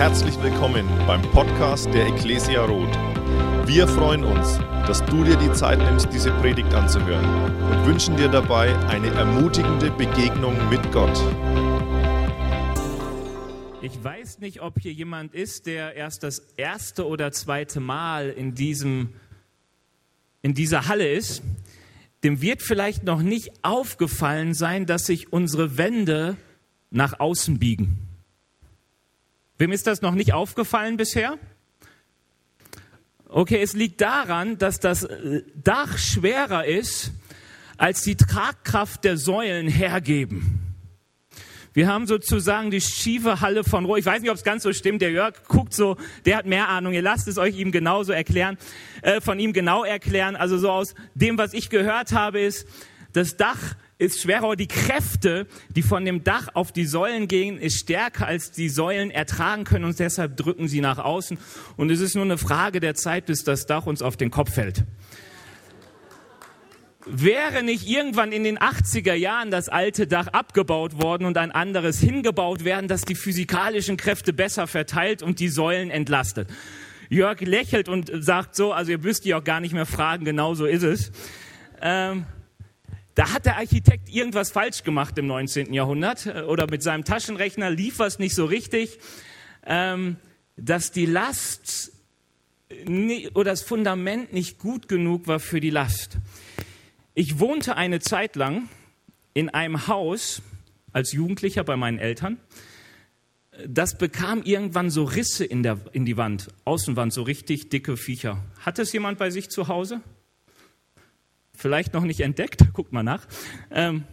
Herzlich willkommen beim Podcast der Ecclesia Roth. Wir freuen uns, dass du dir die Zeit nimmst, diese Predigt anzuhören und wünschen dir dabei eine ermutigende Begegnung mit Gott. Ich weiß nicht, ob hier jemand ist, der erst das erste oder zweite Mal in, diesem, in dieser Halle ist. Dem wird vielleicht noch nicht aufgefallen sein, dass sich unsere Wände nach außen biegen. Wem ist das noch nicht aufgefallen bisher? Okay, es liegt daran, dass das äh, Dach schwerer ist, als die Tragkraft der Säulen hergeben. Wir haben sozusagen die schiefe Halle von Rohr. Ich weiß nicht, ob es ganz so stimmt. Der Jörg guckt so, der hat mehr Ahnung. Ihr lasst es euch ihm genauso erklären, äh, von ihm genau erklären. Also so aus dem, was ich gehört habe, ist, das Dach ist schwerer, die Kräfte, die von dem Dach auf die Säulen gehen, ist stärker als die Säulen ertragen können und deshalb drücken sie nach außen. Und es ist nur eine Frage der Zeit, bis das Dach uns auf den Kopf fällt. Wäre nicht irgendwann in den 80er Jahren das alte Dach abgebaut worden und ein anderes hingebaut werden, das die physikalischen Kräfte besser verteilt und die Säulen entlastet? Jörg lächelt und sagt so, also ihr müsst die auch gar nicht mehr fragen, genau so ist es. Ähm, da hat der Architekt irgendwas falsch gemacht im 19. Jahrhundert äh, oder mit seinem Taschenrechner lief was nicht so richtig, ähm, dass die Last oder das Fundament nicht gut genug war für die Last. Ich wohnte eine Zeit lang in einem Haus als Jugendlicher bei meinen Eltern. Das bekam irgendwann so Risse in, der, in die Wand, Außenwand, so richtig dicke Viecher. Hat es jemand bei sich zu Hause? Vielleicht noch nicht entdeckt, guckt mal nach. Ähm,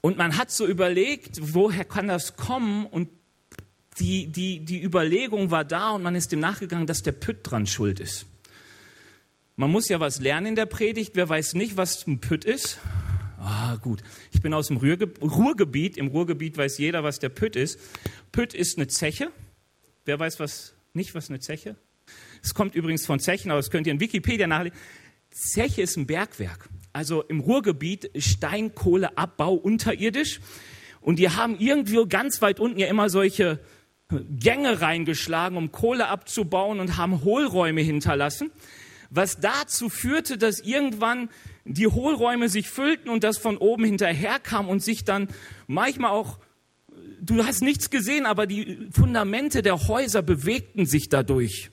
und man hat so überlegt, woher kann das kommen? Und die, die, die Überlegung war da und man ist dem nachgegangen, dass der Pütt dran schuld ist. Man muss ja was lernen in der Predigt. Wer weiß nicht, was ein Pütt ist? Ah, gut. Ich bin aus dem Ruhrgebiet. Im Ruhrgebiet weiß jeder, was der Pütt ist. Pütt ist eine Zeche. Wer weiß was, nicht, was eine Zeche? Es kommt übrigens von Zechen, aber das könnt ihr in Wikipedia nachlesen. Zeche ist ein Bergwerk. Also im Ruhrgebiet Steinkohleabbau unterirdisch. Und die haben irgendwo ganz weit unten ja immer solche Gänge reingeschlagen, um Kohle abzubauen und haben Hohlräume hinterlassen. Was dazu führte, dass irgendwann die Hohlräume sich füllten und das von oben hinterher kam und sich dann manchmal auch, du hast nichts gesehen, aber die Fundamente der Häuser bewegten sich dadurch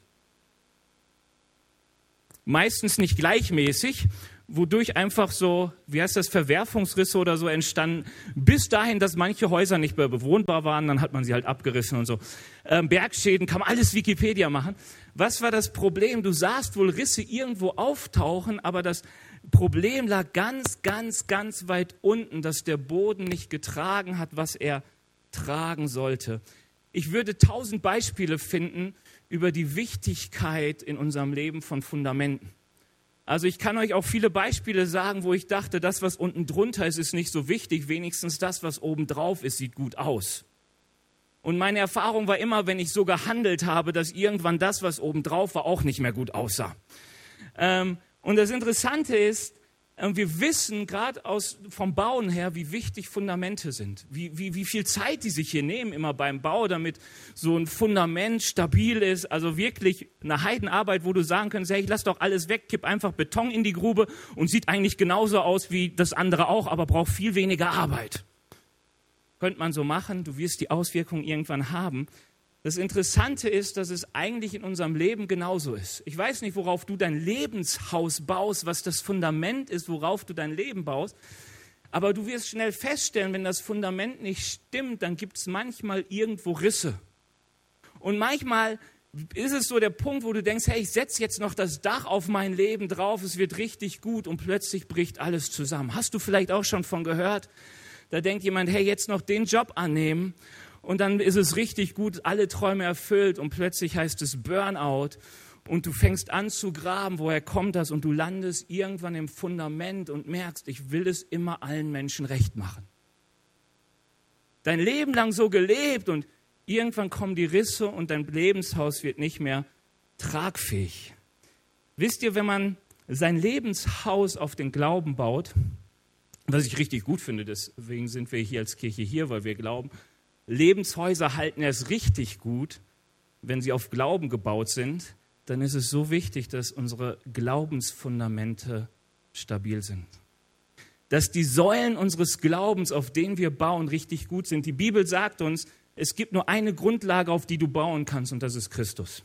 meistens nicht gleichmäßig, wodurch einfach so, wie heißt das, Verwerfungsrisse oder so entstanden, bis dahin, dass manche Häuser nicht mehr bewohnbar waren, dann hat man sie halt abgerissen und so. Ähm, Bergschäden, kann man alles Wikipedia machen. Was war das Problem? Du sahst wohl Risse irgendwo auftauchen, aber das Problem lag ganz, ganz, ganz weit unten, dass der Boden nicht getragen hat, was er tragen sollte. Ich würde tausend Beispiele finden, über die Wichtigkeit in unserem Leben von Fundamenten. Also ich kann euch auch viele Beispiele sagen, wo ich dachte, das, was unten drunter ist, ist nicht so wichtig. Wenigstens das, was oben drauf ist, sieht gut aus. Und meine Erfahrung war immer, wenn ich so gehandelt habe, dass irgendwann das, was oben drauf war, auch nicht mehr gut aussah. Ähm, und das Interessante ist, und wir wissen gerade vom Bauen her, wie wichtig Fundamente sind, wie, wie, wie viel Zeit die sich hier nehmen immer beim Bau, damit so ein Fundament stabil ist. Also wirklich eine Heidenarbeit, wo du sagen kannst, hey, ich lass doch alles weg, kipp einfach Beton in die Grube und sieht eigentlich genauso aus wie das andere auch, aber braucht viel weniger Arbeit. Könnte man so machen, du wirst die Auswirkungen irgendwann haben. Das Interessante ist, dass es eigentlich in unserem Leben genauso ist. Ich weiß nicht, worauf du dein Lebenshaus baust, was das Fundament ist, worauf du dein Leben baust. Aber du wirst schnell feststellen, wenn das Fundament nicht stimmt, dann gibt es manchmal irgendwo Risse. Und manchmal ist es so der Punkt, wo du denkst, hey, ich setze jetzt noch das Dach auf mein Leben drauf, es wird richtig gut und plötzlich bricht alles zusammen. Hast du vielleicht auch schon von gehört? Da denkt jemand, hey, jetzt noch den Job annehmen und dann ist es richtig gut, alle Träume erfüllt und plötzlich heißt es Burnout und du fängst an zu graben, woher kommt das und du landest irgendwann im Fundament und merkst, ich will es immer allen Menschen recht machen. Dein Leben lang so gelebt und irgendwann kommen die Risse und dein Lebenshaus wird nicht mehr tragfähig. Wisst ihr, wenn man sein Lebenshaus auf den Glauben baut, was ich richtig gut finde, deswegen sind wir hier als Kirche hier, weil wir glauben, Lebenshäuser halten erst richtig gut, wenn sie auf Glauben gebaut sind, dann ist es so wichtig, dass unsere Glaubensfundamente stabil sind. Dass die Säulen unseres Glaubens, auf denen wir bauen, richtig gut sind. Die Bibel sagt uns, es gibt nur eine Grundlage, auf die du bauen kannst, und das ist Christus.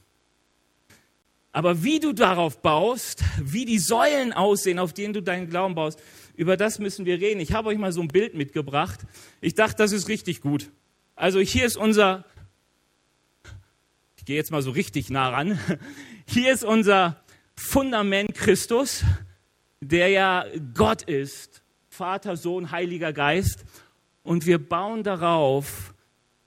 Aber wie du darauf baust, wie die Säulen aussehen, auf denen du deinen Glauben baust, über das müssen wir reden. Ich habe euch mal so ein Bild mitgebracht. Ich dachte, das ist richtig gut. Also hier ist unser, ich gehe jetzt mal so richtig nah ran, hier ist unser Fundament Christus, der ja Gott ist, Vater, Sohn, Heiliger Geist. Und wir bauen darauf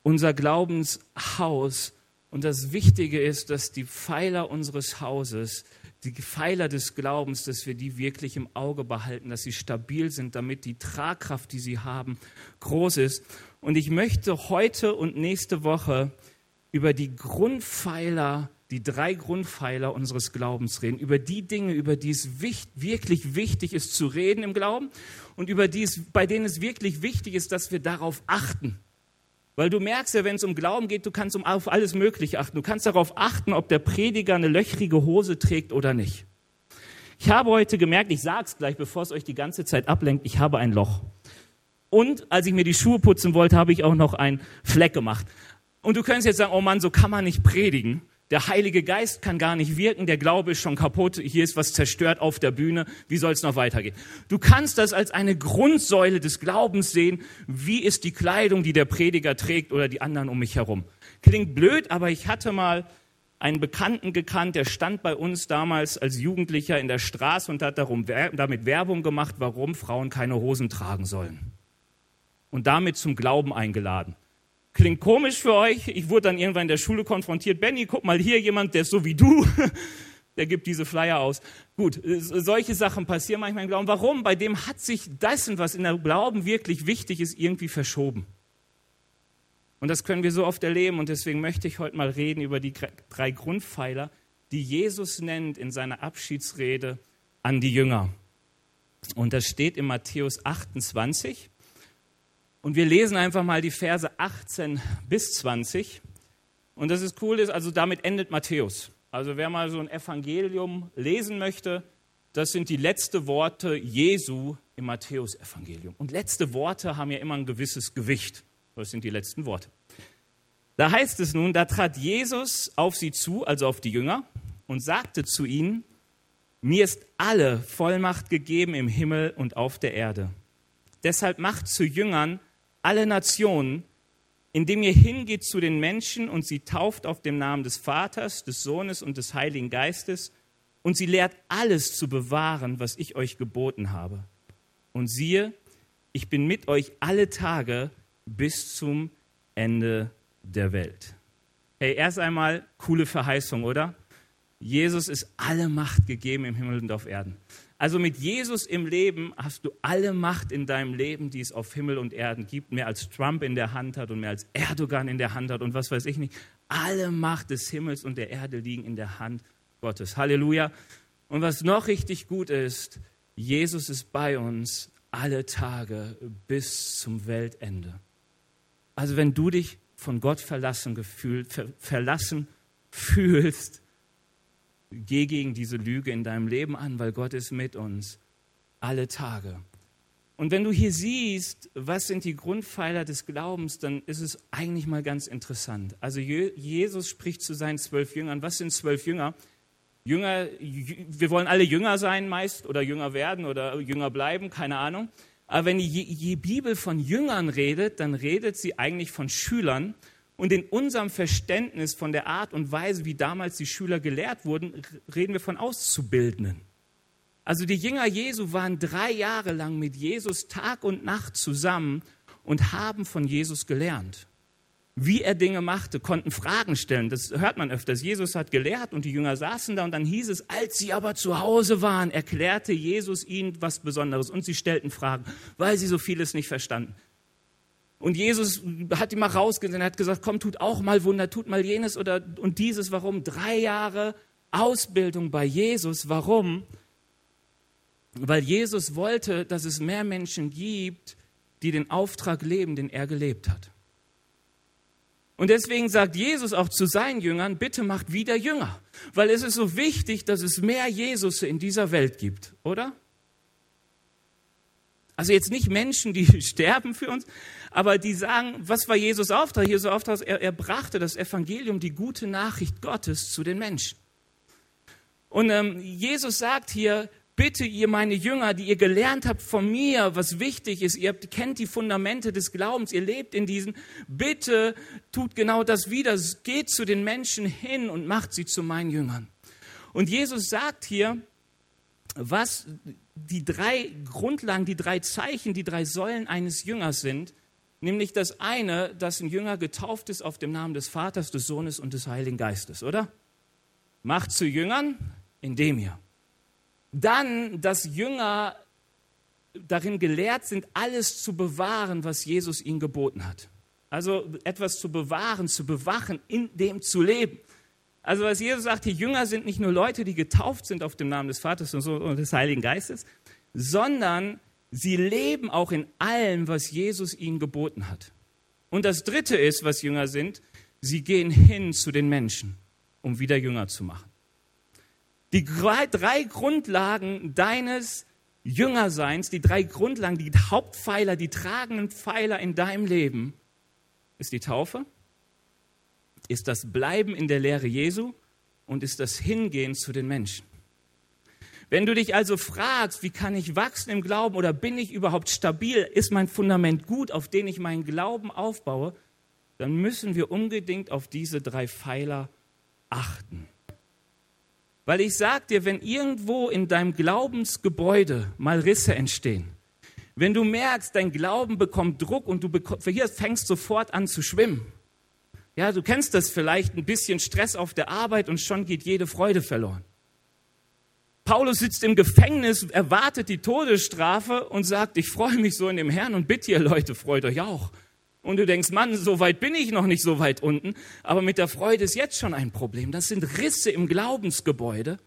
unser Glaubenshaus. Und das Wichtige ist, dass die Pfeiler unseres Hauses, die Pfeiler des Glaubens, dass wir die wirklich im Auge behalten, dass sie stabil sind, damit die Tragkraft, die sie haben, groß ist. Und ich möchte heute und nächste Woche über die Grundpfeiler, die drei Grundpfeiler unseres Glaubens reden, über die Dinge, über die es wirklich wichtig ist zu reden im Glauben und über die es, bei denen es wirklich wichtig ist, dass wir darauf achten. Weil du merkst ja, wenn es um Glauben geht, du kannst um auf alles Mögliche achten. Du kannst darauf achten, ob der Prediger eine löchrige Hose trägt oder nicht. Ich habe heute gemerkt, ich sage es gleich, bevor es euch die ganze Zeit ablenkt, ich habe ein Loch. Und als ich mir die Schuhe putzen wollte, habe ich auch noch einen Fleck gemacht. Und du könntest jetzt sagen, oh Mann, so kann man nicht predigen. Der Heilige Geist kann gar nicht wirken, der Glaube ist schon kaputt, hier ist was zerstört auf der Bühne, wie soll es noch weitergehen? Du kannst das als eine Grundsäule des Glaubens sehen, wie ist die Kleidung, die der Prediger trägt oder die anderen um mich herum. Klingt blöd, aber ich hatte mal einen Bekannten gekannt, der stand bei uns damals als Jugendlicher in der Straße und hat darum, damit Werbung gemacht, warum Frauen keine Hosen tragen sollen. Und damit zum Glauben eingeladen. Klingt komisch für euch. Ich wurde dann irgendwann in der Schule konfrontiert. Benny, guck mal hier jemand, der ist so wie du. Der gibt diese Flyer aus. Gut, solche Sachen passieren manchmal im Glauben. Warum? Bei dem hat sich dessen, was in der Glauben wirklich wichtig ist, irgendwie verschoben. Und das können wir so oft erleben. Und deswegen möchte ich heute mal reden über die drei Grundpfeiler, die Jesus nennt in seiner Abschiedsrede an die Jünger. Und das steht in Matthäus 28. Und wir lesen einfach mal die Verse 18 bis 20. Und das ist cool, ist, also damit endet Matthäus. Also wer mal so ein Evangelium lesen möchte, das sind die letzten Worte Jesu im Matthäusevangelium. Und letzte Worte haben ja immer ein gewisses Gewicht. Das sind die letzten Worte. Da heißt es nun, da trat Jesus auf sie zu, also auf die Jünger, und sagte zu ihnen, mir ist alle Vollmacht gegeben im Himmel und auf der Erde. Deshalb macht zu Jüngern alle Nationen, indem ihr hingeht zu den Menschen und sie tauft auf dem Namen des Vaters, des Sohnes und des Heiligen Geistes und sie lehrt alles zu bewahren, was ich euch geboten habe. Und siehe, ich bin mit euch alle Tage bis zum Ende der Welt. Hey, erst einmal coole Verheißung, oder? Jesus ist alle Macht gegeben im Himmel und auf Erden. Also mit Jesus im Leben hast du alle Macht in deinem Leben, die es auf Himmel und Erden gibt, mehr als Trump in der Hand hat und mehr als Erdogan in der Hand hat und was weiß ich nicht. Alle Macht des Himmels und der Erde liegen in der Hand Gottes. Halleluja. Und was noch richtig gut ist, Jesus ist bei uns alle Tage bis zum Weltende. Also wenn du dich von Gott verlassen gefühlt, ver verlassen fühlst, Geh gegen diese Lüge in deinem Leben an, weil Gott ist mit uns alle Tage. Und wenn du hier siehst, was sind die Grundpfeiler des Glaubens, dann ist es eigentlich mal ganz interessant. Also Jesus spricht zu seinen zwölf Jüngern. Was sind zwölf Jünger? Jünger, wir wollen alle Jünger sein meist oder Jünger werden oder Jünger bleiben, keine Ahnung. Aber wenn die, Bibel von Jüngern redet, dann redet sie eigentlich von Schülern. Und in unserem Verständnis von der Art und Weise, wie damals die Schüler gelehrt wurden, reden wir von Auszubildenden. Also die Jünger Jesu waren drei Jahre lang mit Jesus Tag und Nacht zusammen und haben von Jesus gelernt. Wie er Dinge machte, konnten Fragen stellen. Das hört man öfters. Jesus hat gelehrt und die Jünger saßen da und dann hieß es, als sie aber zu Hause waren, erklärte Jesus ihnen was Besonderes und sie stellten Fragen, weil sie so vieles nicht verstanden. Und Jesus hat die mal rausgesendet, hat gesagt, komm, tut auch mal Wunder, tut mal jenes oder und dieses. Warum? Drei Jahre Ausbildung bei Jesus. Warum? Weil Jesus wollte, dass es mehr Menschen gibt, die den Auftrag leben, den er gelebt hat. Und deswegen sagt Jesus auch zu seinen Jüngern, bitte macht wieder Jünger. Weil es ist so wichtig, dass es mehr Jesus in dieser Welt gibt, oder? Also jetzt nicht Menschen, die sterben für uns, aber die sagen, was war Jesus Auftrag? Jesus Auftrag, er, er brachte das Evangelium, die gute Nachricht Gottes zu den Menschen. Und ähm, Jesus sagt hier, bitte ihr meine Jünger, die ihr gelernt habt von mir, was wichtig ist, ihr kennt die Fundamente des Glaubens, ihr lebt in diesen, bitte tut genau das wieder, geht zu den Menschen hin und macht sie zu meinen Jüngern. Und Jesus sagt hier, was die drei Grundlagen, die drei Zeichen, die drei Säulen eines Jüngers sind, nämlich das eine, dass ein Jünger getauft ist auf dem Namen des Vaters, des Sohnes und des Heiligen Geistes, oder? Macht zu Jüngern, indem ihr. Dann, dass Jünger darin gelehrt sind, alles zu bewahren, was Jesus ihnen geboten hat. Also etwas zu bewahren, zu bewachen, in dem zu leben. Also was Jesus sagt, die Jünger sind nicht nur Leute, die getauft sind auf dem Namen des Vaters und des Heiligen Geistes, sondern sie leben auch in allem, was Jesus ihnen geboten hat. Und das Dritte ist, was Jünger sind, sie gehen hin zu den Menschen, um wieder Jünger zu machen. Die drei Grundlagen deines Jüngerseins, die drei Grundlagen, die Hauptpfeiler, die tragenden Pfeiler in deinem Leben, ist die Taufe, ist das Bleiben in der Lehre Jesu und ist das Hingehen zu den Menschen. Wenn du dich also fragst, wie kann ich wachsen im Glauben oder bin ich überhaupt stabil, ist mein Fundament gut, auf den ich meinen Glauben aufbaue, dann müssen wir unbedingt auf diese drei Pfeiler achten. Weil ich sag dir, wenn irgendwo in deinem Glaubensgebäude mal Risse entstehen, wenn du merkst, dein Glauben bekommt Druck und du hier fängst sofort an zu schwimmen. Ja, du kennst das vielleicht, ein bisschen Stress auf der Arbeit und schon geht jede Freude verloren. Paulus sitzt im Gefängnis, erwartet die Todesstrafe und sagt, ich freue mich so in dem Herrn und bitte ihr Leute, freut euch auch. Und du denkst, Mann, so weit bin ich noch nicht so weit unten, aber mit der Freude ist jetzt schon ein Problem. Das sind Risse im Glaubensgebäude.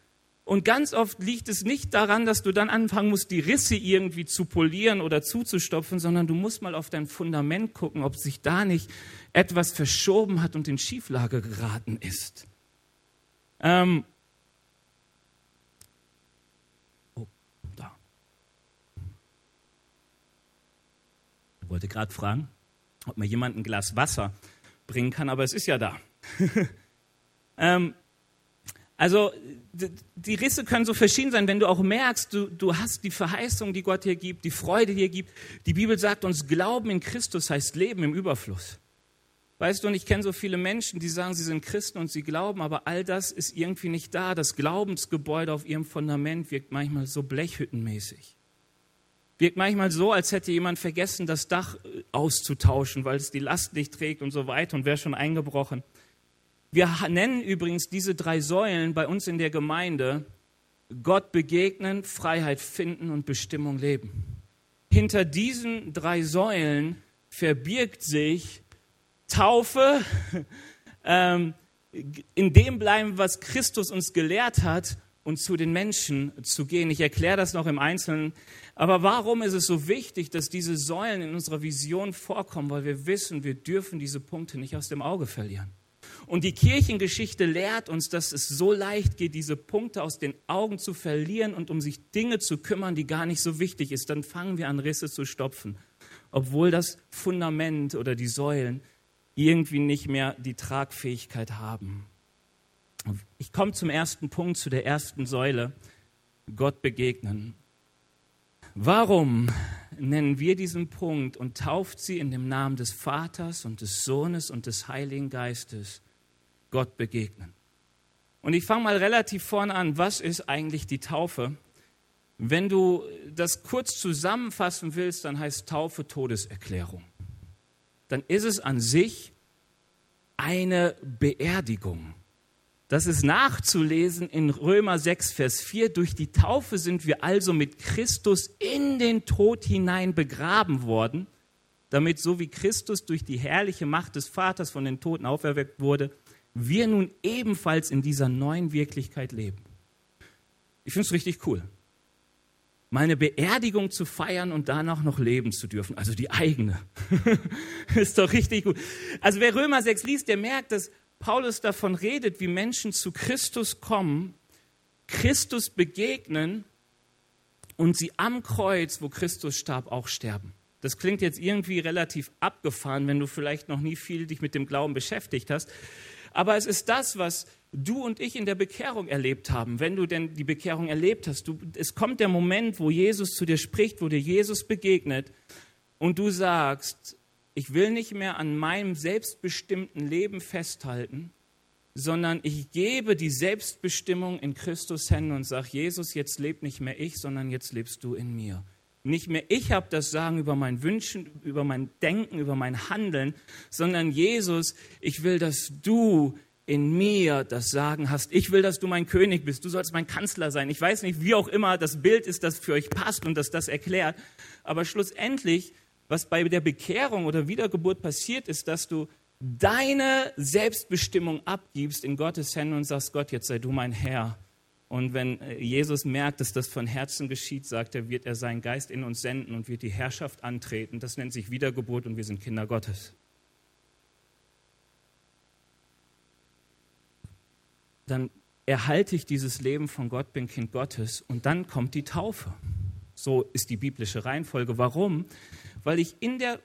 Und ganz oft liegt es nicht daran, dass du dann anfangen musst, die Risse irgendwie zu polieren oder zuzustopfen, sondern du musst mal auf dein Fundament gucken, ob sich da nicht etwas verschoben hat und in Schieflage geraten ist. Ähm oh, da. Ich wollte gerade fragen ob mir jemand ein Glas Wasser bringen kann, aber es ist ja da. ähm, also die Risse können so verschieden sein, wenn du auch merkst, du, du hast die Verheißung, die Gott dir gibt, die Freude dir gibt. Die Bibel sagt uns, Glauben in Christus heißt Leben im Überfluss. Weißt du, und ich kenne so viele Menschen, die sagen, sie sind Christen und sie glauben, aber all das ist irgendwie nicht da. Das Glaubensgebäude auf ihrem Fundament wirkt manchmal so blechhüttenmäßig. Wirkt manchmal so, als hätte jemand vergessen, das Dach äh, auszutauschen, weil es die Last nicht trägt und so weiter und wäre schon eingebrochen. Wir nennen übrigens diese drei Säulen bei uns in der Gemeinde Gott begegnen, Freiheit finden und Bestimmung leben. Hinter diesen drei Säulen verbirgt sich Taufe, ähm, in dem bleiben, was Christus uns gelehrt hat und zu den Menschen zu gehen. Ich erkläre das noch im Einzelnen. Aber warum ist es so wichtig, dass diese Säulen in unserer Vision vorkommen? Weil wir wissen, wir dürfen diese Punkte nicht aus dem Auge verlieren. Und die Kirchengeschichte lehrt uns, dass es so leicht geht, diese Punkte aus den Augen zu verlieren und um sich Dinge zu kümmern, die gar nicht so wichtig ist. Dann fangen wir an, Risse zu stopfen, obwohl das Fundament oder die Säulen irgendwie nicht mehr die Tragfähigkeit haben. Ich komme zum ersten Punkt, zu der ersten Säule, Gott begegnen. Warum nennen wir diesen Punkt und tauft sie in dem Namen des Vaters und des Sohnes und des Heiligen Geistes Gott begegnen? Und ich fange mal relativ vorne an. Was ist eigentlich die Taufe? Wenn du das kurz zusammenfassen willst, dann heißt Taufe Todeserklärung. Dann ist es an sich eine Beerdigung. Das ist nachzulesen in Römer 6, Vers 4. Durch die Taufe sind wir also mit Christus in den Tod hinein begraben worden, damit so wie Christus durch die herrliche Macht des Vaters von den Toten auferweckt wurde, wir nun ebenfalls in dieser neuen Wirklichkeit leben. Ich finde es richtig cool. meine Beerdigung zu feiern und danach noch leben zu dürfen. Also die eigene. ist doch richtig gut. Also wer Römer 6 liest, der merkt, dass Paulus davon redet, wie Menschen zu Christus kommen, Christus begegnen und sie am Kreuz, wo Christus starb, auch sterben. Das klingt jetzt irgendwie relativ abgefahren, wenn du vielleicht noch nie viel dich mit dem Glauben beschäftigt hast. Aber es ist das, was du und ich in der Bekehrung erlebt haben, wenn du denn die Bekehrung erlebt hast. Du, es kommt der Moment, wo Jesus zu dir spricht, wo dir Jesus begegnet und du sagst, ich will nicht mehr an meinem selbstbestimmten Leben festhalten, sondern ich gebe die Selbstbestimmung in Christus Hände und sage, Jesus, jetzt lebt nicht mehr ich, sondern jetzt lebst du in mir. Nicht mehr ich habe das Sagen über mein Wünschen, über mein Denken, über mein Handeln, sondern Jesus, ich will, dass du in mir das Sagen hast. Ich will, dass du mein König bist. Du sollst mein Kanzler sein. Ich weiß nicht, wie auch immer das Bild ist, das für euch passt und das das erklärt. Aber schlussendlich was bei der Bekehrung oder Wiedergeburt passiert, ist, dass du deine Selbstbestimmung abgibst in Gottes Hände und sagst, Gott, jetzt sei du mein Herr. Und wenn äh, Jesus merkt, dass das von Herzen geschieht, sagt er, wird er seinen Geist in uns senden und wird die Herrschaft antreten. Das nennt sich Wiedergeburt und wir sind Kinder Gottes. Dann erhalte ich dieses Leben von Gott, bin Kind Gottes und dann kommt die Taufe. So ist die biblische Reihenfolge. Warum? Weil ich in der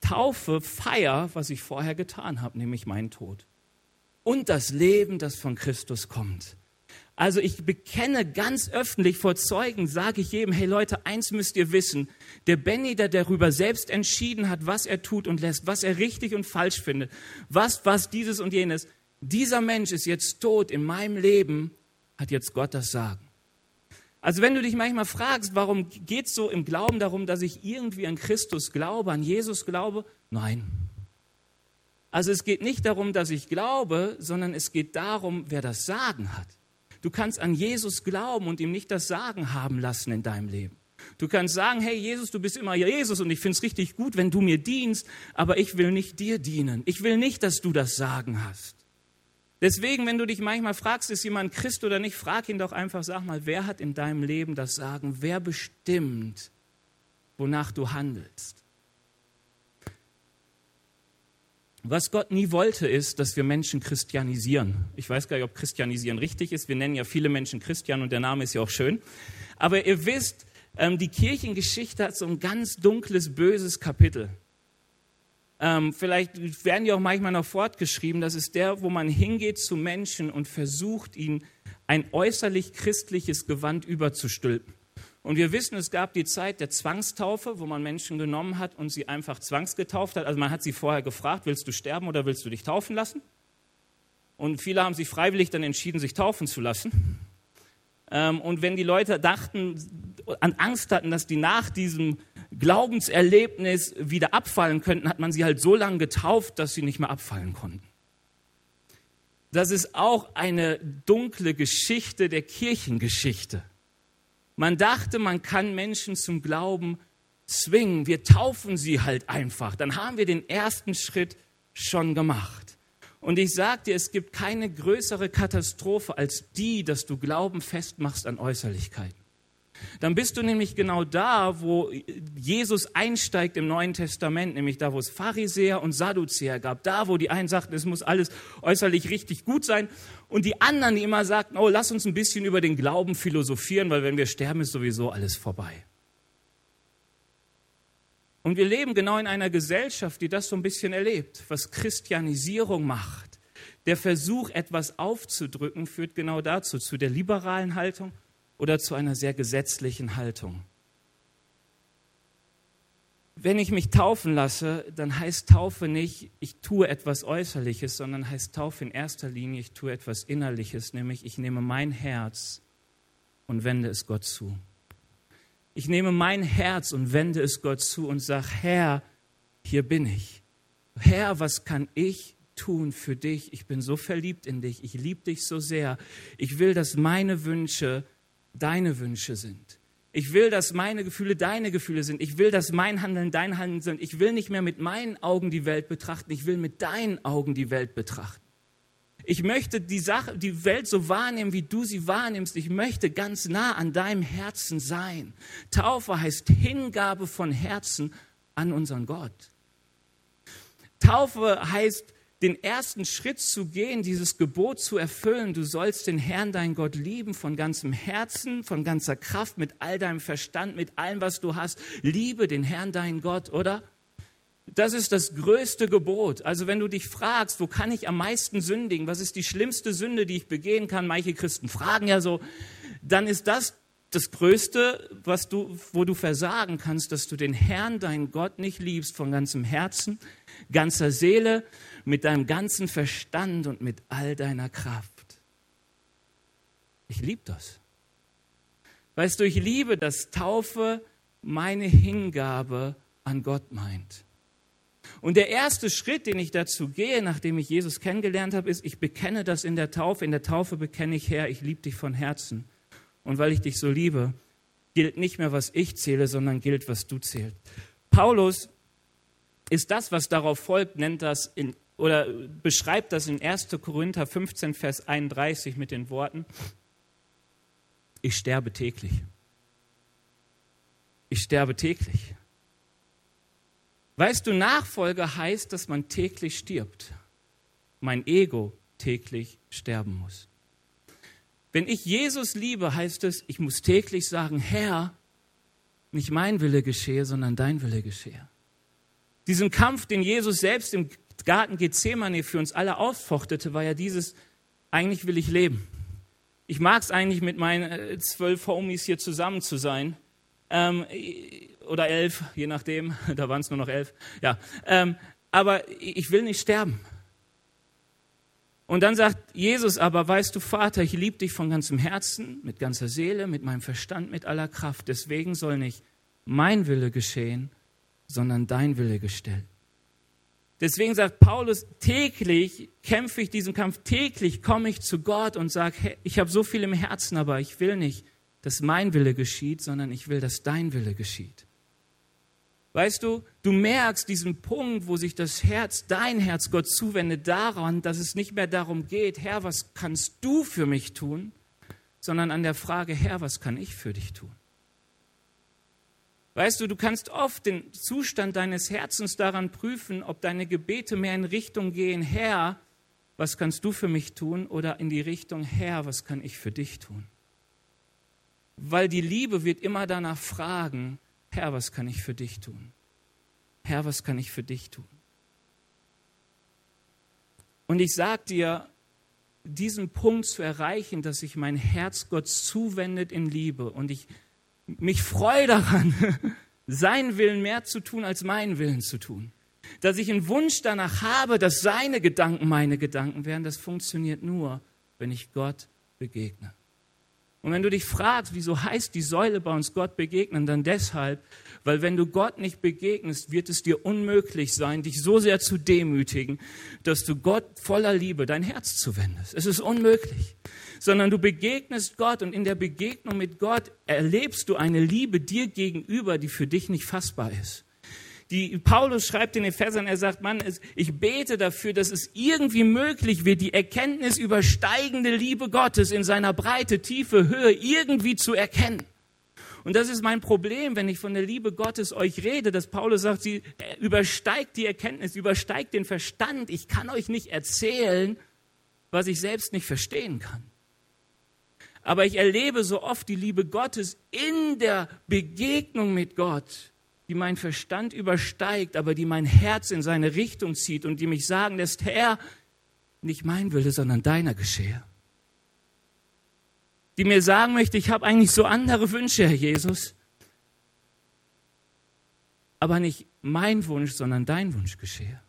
Taufe feier, was ich vorher getan habe, nämlich meinen Tod. Und das Leben, das von Christus kommt. Also ich bekenne ganz öffentlich vor Zeugen, sage ich jedem, hey Leute, eins müsst ihr wissen, der Benny, der darüber selbst entschieden hat, was er tut und lässt, was er richtig und falsch findet, was, was dieses und jenes, dieser Mensch ist jetzt tot in meinem Leben, hat jetzt Gott das Sagen. Also wenn du dich manchmal fragst, warum geht es so im Glauben darum, dass ich irgendwie an Christus glaube, an Jesus glaube? Nein. Also es geht nicht darum, dass ich glaube, sondern es geht darum, wer das Sagen hat. Du kannst an Jesus glauben und ihm nicht das Sagen haben lassen in deinem Leben. Du kannst sagen, hey Jesus, du bist immer Jesus und ich finde es richtig gut, wenn du mir dienst, aber ich will nicht dir dienen. Ich will nicht, dass du das Sagen hast. Deswegen, wenn du dich manchmal fragst, ist jemand Christ oder nicht, frag ihn doch einfach, sag mal, wer hat in deinem Leben das Sagen? Wer bestimmt, wonach du handelst? Was Gott nie wollte, ist, dass wir Menschen christianisieren. Ich weiß gar nicht, ob christianisieren richtig ist. Wir nennen ja viele Menschen Christian und der Name ist ja auch schön. Aber ihr wisst, ähm, die Kirchengeschichte hat so ein ganz dunkles, böses Kapitel. Ähm, vielleicht werden die auch manchmal noch fortgeschrieben. Das ist der, wo man hingeht zu Menschen und versucht, ihnen ein äußerlich christliches Gewand überzustülpen. Und wir wissen, es gab die Zeit der Zwangstaufe, wo man Menschen genommen hat und sie einfach zwangsgetauft hat. Also man hat sie vorher gefragt, willst du sterben oder willst du dich taufen lassen? Und viele haben sich freiwillig dann entschieden, sich taufen zu lassen. Ähm, und wenn die Leute dachten, an Angst hatten, dass die nach diesem Glaubenserlebnis wieder abfallen könnten, hat man sie halt so lange getauft, dass sie nicht mehr abfallen konnten. Das ist auch eine dunkle Geschichte der Kirchengeschichte. Man dachte, man kann Menschen zum Glauben zwingen. Wir taufen sie halt einfach. Dann haben wir den ersten Schritt schon gemacht. Und ich sage dir, es gibt keine größere Katastrophe als die, dass du Glauben festmachst an Äußerlichkeiten dann bist du nämlich genau da, wo Jesus einsteigt im Neuen Testament, nämlich da, wo es Pharisäer und Sadduzäer gab. Da, wo die einen sagten, es muss alles äußerlich richtig gut sein und die anderen, die immer sagten, oh, lass uns ein bisschen über den Glauben philosophieren, weil wenn wir sterben, ist sowieso alles vorbei. Und wir leben genau in einer Gesellschaft, die das so ein bisschen erlebt, was Christianisierung macht. Der Versuch, etwas aufzudrücken, führt genau dazu, zu der liberalen Haltung oder zu einer sehr gesetzlichen Haltung. Wenn ich mich taufen lasse, dann heißt Taufe nicht, ich tue etwas Äußerliches, sondern heißt Taufe in erster Linie, ich tue etwas Innerliches, nämlich ich nehme mein Herz und wende es Gott zu. Ich nehme mein Herz und wende es Gott zu und sage, Herr, hier bin ich. Herr, was kann ich tun für dich? Ich bin so verliebt in dich, ich liebe dich so sehr. Ich will, dass meine Wünsche deine Wünsche sind. Ich will, dass meine Gefühle deine Gefühle sind. Ich will, dass mein Handeln dein Handeln sind. Ich will nicht mehr mit meinen Augen die Welt betrachten. Ich will mit deinen Augen die Welt betrachten. Ich möchte die Sache, die Welt so wahrnehmen, wie du sie wahrnimmst. Ich möchte ganz nah an deinem Herzen sein. Taufe heißt Hingabe von Herzen an unseren Gott. Taufe heißt, den ersten Schritt zu gehen, dieses Gebot zu erfüllen. Du sollst den Herrn, dein Gott, lieben von ganzem Herzen, von ganzer Kraft, mit all deinem Verstand, mit allem, was du hast. Liebe den Herrn, dein Gott, oder? Das ist das größte Gebot. Also wenn du dich fragst, wo kann ich am meisten sündigen? Was ist die schlimmste Sünde, die ich begehen kann? Manche Christen fragen ja so. Dann ist das das Größte, was du, wo du versagen kannst, dass du den Herrn, deinen Gott, nicht liebst von ganzem Herzen, ganzer Seele, mit deinem ganzen Verstand und mit all deiner Kraft. Ich liebe das. Weißt du, ich liebe, dass Taufe meine Hingabe an Gott meint. Und der erste Schritt, den ich dazu gehe, nachdem ich Jesus kennengelernt habe, ist, ich bekenne das in der Taufe. In der Taufe bekenne ich, Herr, ich liebe dich von Herzen. Und weil ich dich so liebe, gilt nicht mehr, was ich zähle, sondern gilt, was du zählst. Paulus ist das, was darauf folgt, nennt das in, oder beschreibt das in 1. Korinther 15, Vers 31 mit den Worten, ich sterbe täglich. Ich sterbe täglich. Weißt du, Nachfolge heißt, dass man täglich stirbt. Mein Ego täglich sterben muss. Wenn ich Jesus liebe, heißt es, ich muss täglich sagen, Herr, nicht mein Wille geschehe, sondern dein Wille geschehe. Diesen Kampf, den Jesus selbst im Garten Gethsemane für uns alle ausfochtete, war ja dieses, eigentlich will ich leben. Ich mag es eigentlich, mit meinen äh, zwölf Homies hier zusammen zu sein. Ähm, oder elf, je nachdem. Da waren es nur noch elf. Ja, ähm, aber ich will nicht sterben. Und dann sagt Jesus aber, weißt du, Vater, ich liebe dich von ganzem Herzen, mit ganzer Seele, mit meinem Verstand, mit aller Kraft. Deswegen soll nicht mein Wille geschehen, sondern dein Wille gestellt. Deswegen sagt Paulus, täglich kämpfe ich diesen Kampf, täglich komme ich zu Gott und sage, hey, ich habe so viel im Herzen, aber ich will nicht, dass mein Wille geschieht, sondern ich will, dass dein Wille geschieht. Weißt du, du merkst diesen Punkt, wo sich das Herz, dein Herz Gott zuwendet, daran, dass es nicht mehr darum geht, Herr, was kannst du für mich tun, sondern an der Frage, Herr, was kann ich für dich tun? Weißt du, du kannst oft den Zustand deines Herzens daran prüfen, ob deine Gebete mehr in Richtung gehen, Herr, was kannst du für mich tun, oder in die Richtung, Herr, was kann ich für dich tun? Weil die Liebe wird immer danach fragen, Herr, was kann ich für dich tun? Herr, was kann ich für dich tun? Und ich sage dir, diesen Punkt zu erreichen, dass sich mein Herz Gott zuwendet in Liebe und ich mich freue daran, seinen Willen mehr zu tun, als meinen Willen zu tun. Dass ich einen Wunsch danach habe, dass seine Gedanken meine Gedanken werden, das funktioniert nur, wenn ich Gott begegne. Und wenn du dich fragst, wieso heißt die Säule bei uns Gott begegnen, dann deshalb, weil wenn du Gott nicht begegnest, wird es dir unmöglich sein, dich so sehr zu demütigen, dass du Gott voller Liebe dein Herz zuwendest. Es ist unmöglich. Sondern du begegnest Gott und in der Begegnung mit Gott erlebst du eine Liebe dir gegenüber, die für dich nicht fassbar ist. Die, Paulus schreibt in Ephesern, er sagt, Mann, ich bete dafür, dass es irgendwie möglich wird, die Erkenntnis übersteigende Liebe Gottes in seiner Breite, Tiefe, Höhe irgendwie zu erkennen. Und das ist mein Problem, wenn ich von der Liebe Gottes euch rede, dass Paulus sagt, sie übersteigt die Erkenntnis, übersteigt den Verstand. Ich kann euch nicht erzählen, was ich selbst nicht verstehen kann. Aber ich erlebe so oft die Liebe Gottes in der Begegnung mit Gott die mein Verstand übersteigt, aber die mein Herz in seine Richtung zieht und die mich sagen lässt, Herr, nicht mein Wille, sondern deiner geschehe. Die mir sagen möchte, ich habe eigentlich so andere Wünsche, Herr Jesus, aber nicht mein Wunsch, sondern dein Wunsch geschehe.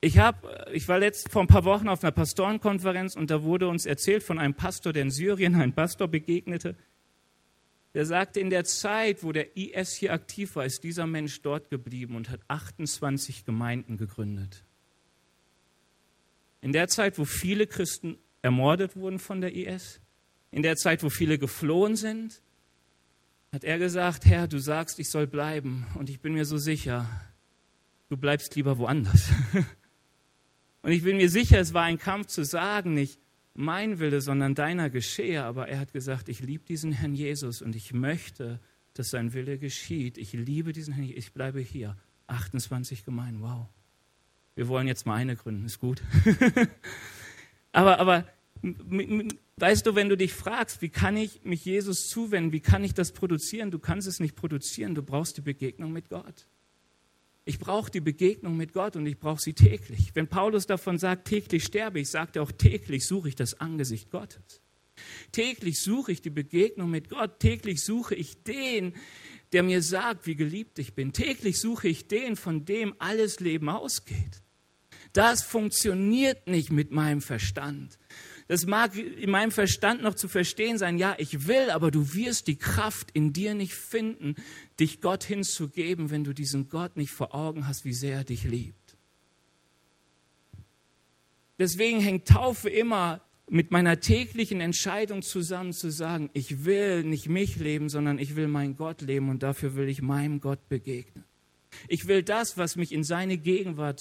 Ich, hab, ich war letzt vor ein paar Wochen auf einer Pastorenkonferenz und da wurde uns erzählt von einem Pastor, der in Syrien einem Pastor begegnete, der sagte, in der Zeit, wo der IS hier aktiv war, ist dieser Mensch dort geblieben und hat 28 Gemeinden gegründet. In der Zeit, wo viele Christen ermordet wurden von der IS, in der Zeit, wo viele geflohen sind, hat er gesagt, Herr, du sagst, ich soll bleiben und ich bin mir so sicher, du bleibst lieber woanders. Und ich bin mir sicher, es war ein Kampf zu sagen, nicht mein Wille, sondern deiner geschehe. Aber er hat gesagt, ich liebe diesen Herrn Jesus und ich möchte, dass sein Wille geschieht. Ich liebe diesen Herrn, ich bleibe hier. 28 Gemeinden, wow. Wir wollen jetzt mal eine gründen, ist gut. aber, aber weißt du, wenn du dich fragst, wie kann ich mich Jesus zuwenden, wie kann ich das produzieren? Du kannst es nicht produzieren, du brauchst die Begegnung mit Gott. Ich brauche die Begegnung mit Gott und ich brauche sie täglich. Wenn Paulus davon sagt, täglich sterbe ich, sagt er auch, täglich suche ich das Angesicht Gottes. Täglich suche ich die Begegnung mit Gott. Täglich suche ich den, der mir sagt, wie geliebt ich bin. Täglich suche ich den, von dem alles Leben ausgeht. Das funktioniert nicht mit meinem Verstand. Das mag in meinem Verstand noch zu verstehen sein, ja, ich will, aber du wirst die Kraft in dir nicht finden, dich Gott hinzugeben, wenn du diesen Gott nicht vor Augen hast, wie sehr er dich liebt. Deswegen hängt Taufe immer mit meiner täglichen Entscheidung zusammen zu sagen, ich will nicht mich leben, sondern ich will meinen Gott leben und dafür will ich meinem Gott begegnen. Ich will das, was mich in seine Gegenwart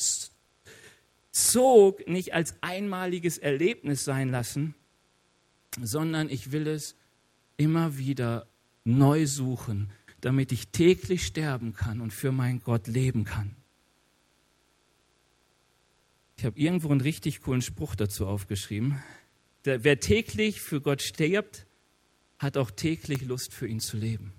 zog, nicht als einmaliges Erlebnis sein lassen, sondern ich will es immer wieder neu suchen, damit ich täglich sterben kann und für meinen Gott leben kann. Ich habe irgendwo einen richtig coolen Spruch dazu aufgeschrieben. Der, wer täglich für Gott stirbt, hat auch täglich Lust für ihn zu leben.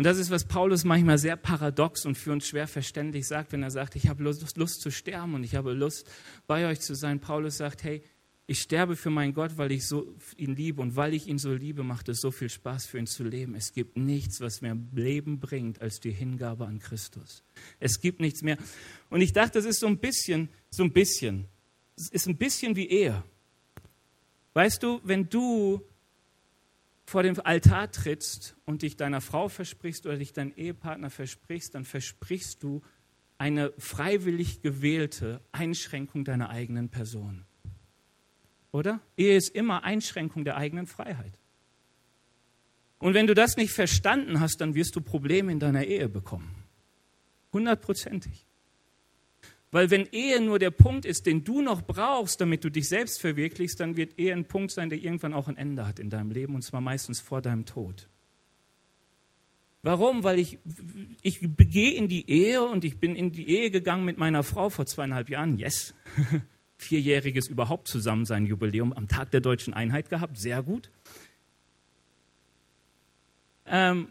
Und das ist, was Paulus manchmal sehr paradox und für uns schwer verständlich sagt, wenn er sagt, ich habe Lust, Lust zu sterben und ich habe Lust, bei euch zu sein. Paulus sagt, hey, ich sterbe für meinen Gott, weil ich so ihn liebe und weil ich ihn so liebe, macht es so viel Spaß für ihn zu leben. Es gibt nichts, was mehr Leben bringt als die Hingabe an Christus. Es gibt nichts mehr. Und ich dachte, das ist so ein bisschen, so ein bisschen, es ist ein bisschen wie Ehe. Weißt du, wenn du vor dem Altar trittst und dich deiner Frau versprichst oder dich deinem Ehepartner versprichst, dann versprichst du eine freiwillig gewählte Einschränkung deiner eigenen Person. Oder? Ehe ist immer Einschränkung der eigenen Freiheit. Und wenn du das nicht verstanden hast, dann wirst du Probleme in deiner Ehe bekommen. Hundertprozentig. Weil wenn Ehe nur der Punkt ist, den du noch brauchst, damit du dich selbst verwirklichst, dann wird Ehe ein Punkt sein, der irgendwann auch ein Ende hat in deinem Leben, und zwar meistens vor deinem Tod. Warum? Weil ich, ich gehe in die Ehe und ich bin in die Ehe gegangen mit meiner Frau vor zweieinhalb Jahren. Yes. Vierjähriges überhaupt zusammen sein Jubiläum am Tag der deutschen Einheit gehabt. Sehr gut. Ähm,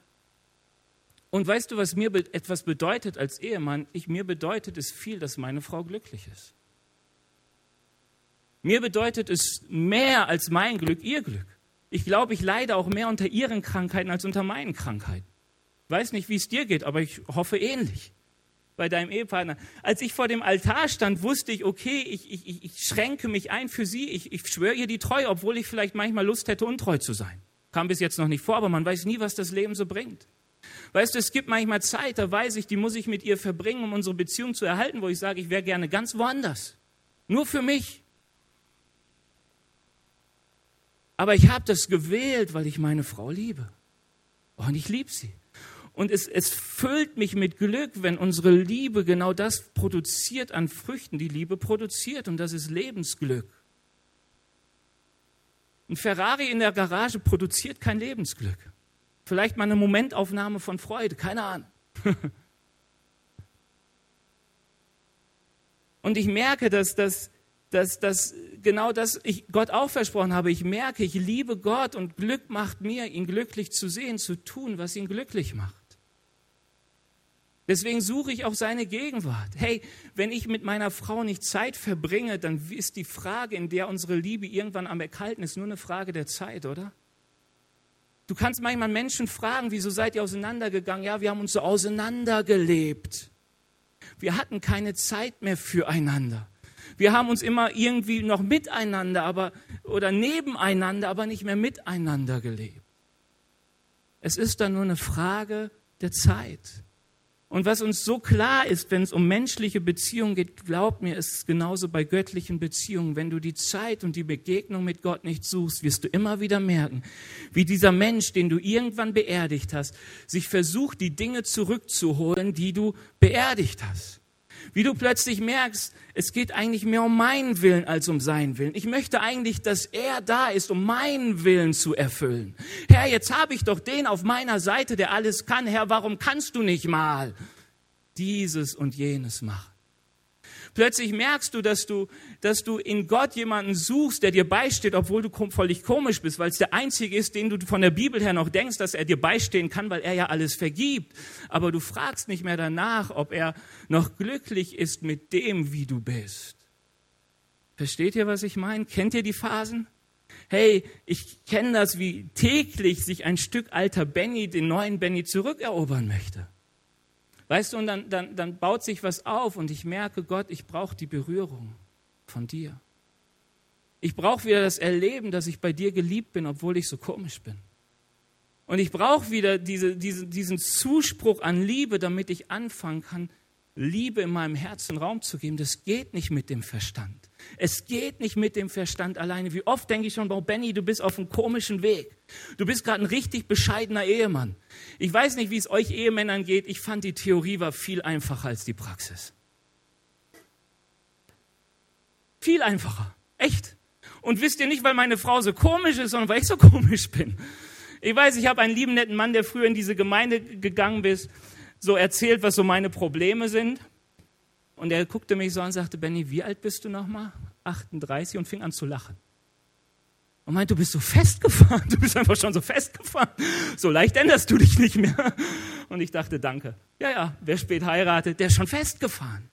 und weißt du, was mir etwas bedeutet als Ehemann? Ich, mir bedeutet es viel, dass meine Frau glücklich ist. Mir bedeutet es mehr als mein Glück ihr Glück. Ich glaube, ich leide auch mehr unter ihren Krankheiten als unter meinen Krankheiten. Weiß nicht, wie es dir geht, aber ich hoffe ähnlich bei deinem Ehepartner. Als ich vor dem Altar stand, wusste ich, okay, ich, ich, ich schränke mich ein für sie, ich, ich schwöre ihr die Treue, obwohl ich vielleicht manchmal Lust hätte, untreu zu sein. Kam bis jetzt noch nicht vor, aber man weiß nie, was das Leben so bringt. Weißt du, es gibt manchmal Zeit, da weiß ich, die muss ich mit ihr verbringen, um unsere Beziehung zu erhalten, wo ich sage, ich wäre gerne ganz woanders. Nur für mich. Aber ich habe das gewählt, weil ich meine Frau liebe. Und ich liebe sie. Und es, es füllt mich mit Glück, wenn unsere Liebe genau das produziert an Früchten, die Liebe produziert. Und das ist Lebensglück. Ein Ferrari in der Garage produziert kein Lebensglück. Vielleicht mal eine Momentaufnahme von Freude, keine Ahnung. Und ich merke, dass, dass, dass, dass genau das ich Gott auch versprochen habe. Ich merke, ich liebe Gott und Glück macht mir, ihn glücklich zu sehen, zu tun, was ihn glücklich macht. Deswegen suche ich auch seine Gegenwart. Hey, wenn ich mit meiner Frau nicht Zeit verbringe, dann ist die Frage, in der unsere Liebe irgendwann am Erkalten ist, nur eine Frage der Zeit, oder? Du kannst manchmal Menschen fragen, wieso seid ihr auseinandergegangen? Ja, wir haben uns so auseinandergelebt. Wir hatten keine Zeit mehr füreinander. Wir haben uns immer irgendwie noch miteinander, aber oder nebeneinander, aber nicht mehr miteinander gelebt. Es ist dann nur eine Frage der Zeit. Und was uns so klar ist, wenn es um menschliche Beziehungen geht, glaub mir, ist es genauso bei göttlichen Beziehungen. Wenn du die Zeit und die Begegnung mit Gott nicht suchst, wirst du immer wieder merken, wie dieser Mensch, den du irgendwann beerdigt hast, sich versucht, die Dinge zurückzuholen, die du beerdigt hast. Wie du plötzlich merkst, es geht eigentlich mehr um meinen Willen als um seinen Willen. Ich möchte eigentlich, dass er da ist, um meinen Willen zu erfüllen. Herr, jetzt habe ich doch den auf meiner Seite, der alles kann. Herr, warum kannst du nicht mal dieses und jenes machen? Plötzlich merkst du, dass du, dass du in Gott jemanden suchst, der dir beisteht, obwohl du völlig komisch bist, weil es der einzige ist, den du von der Bibel her noch denkst, dass er dir beistehen kann, weil er ja alles vergibt. Aber du fragst nicht mehr danach, ob er noch glücklich ist mit dem, wie du bist. Versteht ihr, was ich meine? Kennt ihr die Phasen? Hey, ich kenne das, wie täglich sich ein Stück alter Benny den neuen Benny zurückerobern möchte. Weißt du, und dann, dann, dann baut sich was auf und ich merke, Gott, ich brauche die Berührung von dir. Ich brauche wieder das Erleben, dass ich bei dir geliebt bin, obwohl ich so komisch bin. Und ich brauche wieder diese, diese, diesen Zuspruch an Liebe, damit ich anfangen kann, Liebe in meinem Herzen Raum zu geben. Das geht nicht mit dem Verstand. Es geht nicht mit dem Verstand alleine. Wie oft denke ich schon, oh Benny, du bist auf einem komischen Weg. Du bist gerade ein richtig bescheidener Ehemann. Ich weiß nicht, wie es euch Ehemännern geht. Ich fand, die Theorie war viel einfacher als die Praxis. Viel einfacher. Echt. Und wisst ihr nicht, weil meine Frau so komisch ist, sondern weil ich so komisch bin. Ich weiß, ich habe einen lieben netten Mann, der früher in diese Gemeinde gegangen ist, so erzählt, was so meine Probleme sind. Und er guckte mich so an und sagte, Benny, wie alt bist du nochmal? 38 und fing an zu lachen. Und meint, du bist so festgefahren, du bist einfach schon so festgefahren. So leicht änderst du dich nicht mehr. Und ich dachte, danke. Ja, ja, wer spät heiratet, der ist schon festgefahren.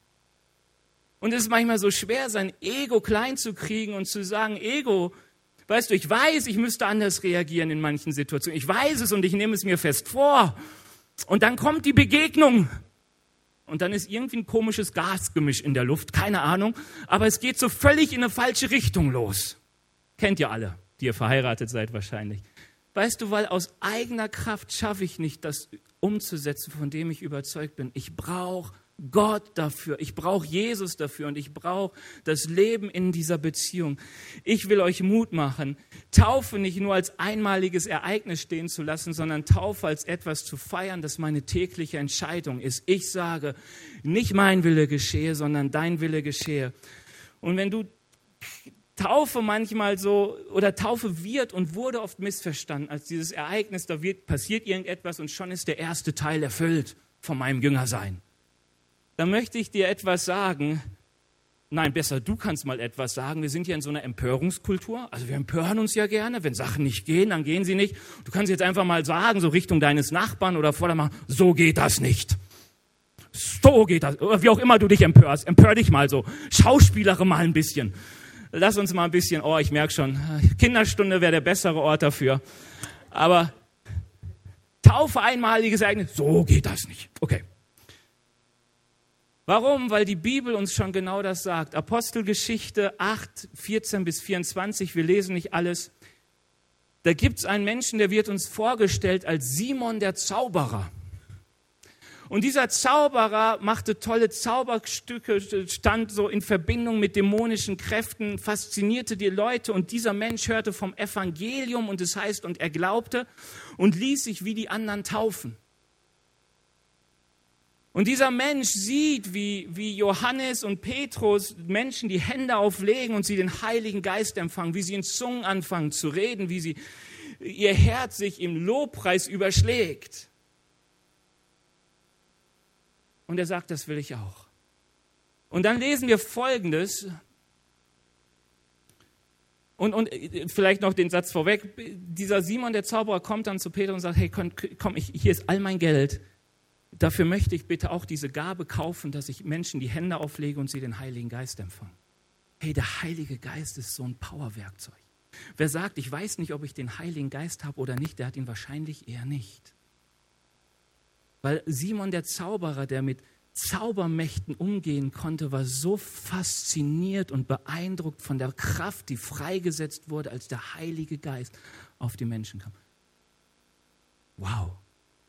Und es ist manchmal so schwer, sein Ego klein zu kriegen und zu sagen, Ego, weißt du, ich weiß, ich müsste anders reagieren in manchen Situationen. Ich weiß es und ich nehme es mir fest vor. Und dann kommt die Begegnung und dann ist irgendwie ein komisches Gasgemisch in der Luft, keine Ahnung, aber es geht so völlig in eine falsche Richtung los. Kennt ihr alle, die ihr verheiratet seid wahrscheinlich. Weißt du, weil aus eigener Kraft schaffe ich nicht, das umzusetzen, von dem ich überzeugt bin. Ich brauche Gott dafür. Ich brauche Jesus dafür und ich brauche das Leben in dieser Beziehung. Ich will euch Mut machen, Taufe nicht nur als einmaliges Ereignis stehen zu lassen, sondern Taufe als etwas zu feiern, das meine tägliche Entscheidung ist. Ich sage, nicht mein Wille geschehe, sondern dein Wille geschehe. Und wenn du Taufe manchmal so, oder Taufe wird und wurde oft missverstanden als dieses Ereignis, da wird, passiert irgendetwas und schon ist der erste Teil erfüllt von meinem Jüngersein dann möchte ich dir etwas sagen. Nein, besser, du kannst mal etwas sagen. Wir sind hier in so einer Empörungskultur. Also wir empören uns ja gerne. Wenn Sachen nicht gehen, dann gehen sie nicht. Du kannst jetzt einfach mal sagen, so Richtung deines Nachbarn oder vor machen, so geht das nicht. So geht das. Oder wie auch immer du dich empörst. Empör dich mal so. Schauspielere mal ein bisschen. Lass uns mal ein bisschen, oh, ich merke schon, Kinderstunde wäre der bessere Ort dafür. Aber Taufe einmaliges Ereignis, so geht das nicht. Okay. Warum? Weil die Bibel uns schon genau das sagt. Apostelgeschichte 8, 14 bis 24, wir lesen nicht alles. Da gibt es einen Menschen, der wird uns vorgestellt als Simon der Zauberer. Und dieser Zauberer machte tolle Zauberstücke, stand so in Verbindung mit dämonischen Kräften, faszinierte die Leute und dieser Mensch hörte vom Evangelium und es heißt, und er glaubte und ließ sich wie die anderen taufen. Und dieser Mensch sieht, wie, wie Johannes und Petrus Menschen die Hände auflegen und sie den Heiligen Geist empfangen, wie sie in Zungen anfangen zu reden, wie sie, ihr Herz sich im Lobpreis überschlägt. Und er sagt, das will ich auch. Und dann lesen wir Folgendes. Und, und vielleicht noch den Satz vorweg. Dieser Simon, der Zauberer, kommt dann zu Petrus und sagt, hey, komm, komm ich, hier ist all mein Geld dafür möchte ich bitte auch diese Gabe kaufen, dass ich Menschen die Hände auflege und sie den Heiligen Geist empfangen. Hey, der Heilige Geist ist so ein Powerwerkzeug. Wer sagt, ich weiß nicht, ob ich den Heiligen Geist habe oder nicht, der hat ihn wahrscheinlich eher nicht. Weil Simon der Zauberer, der mit Zaubermächten umgehen konnte, war so fasziniert und beeindruckt von der Kraft, die freigesetzt wurde, als der Heilige Geist auf die Menschen kam. Wow.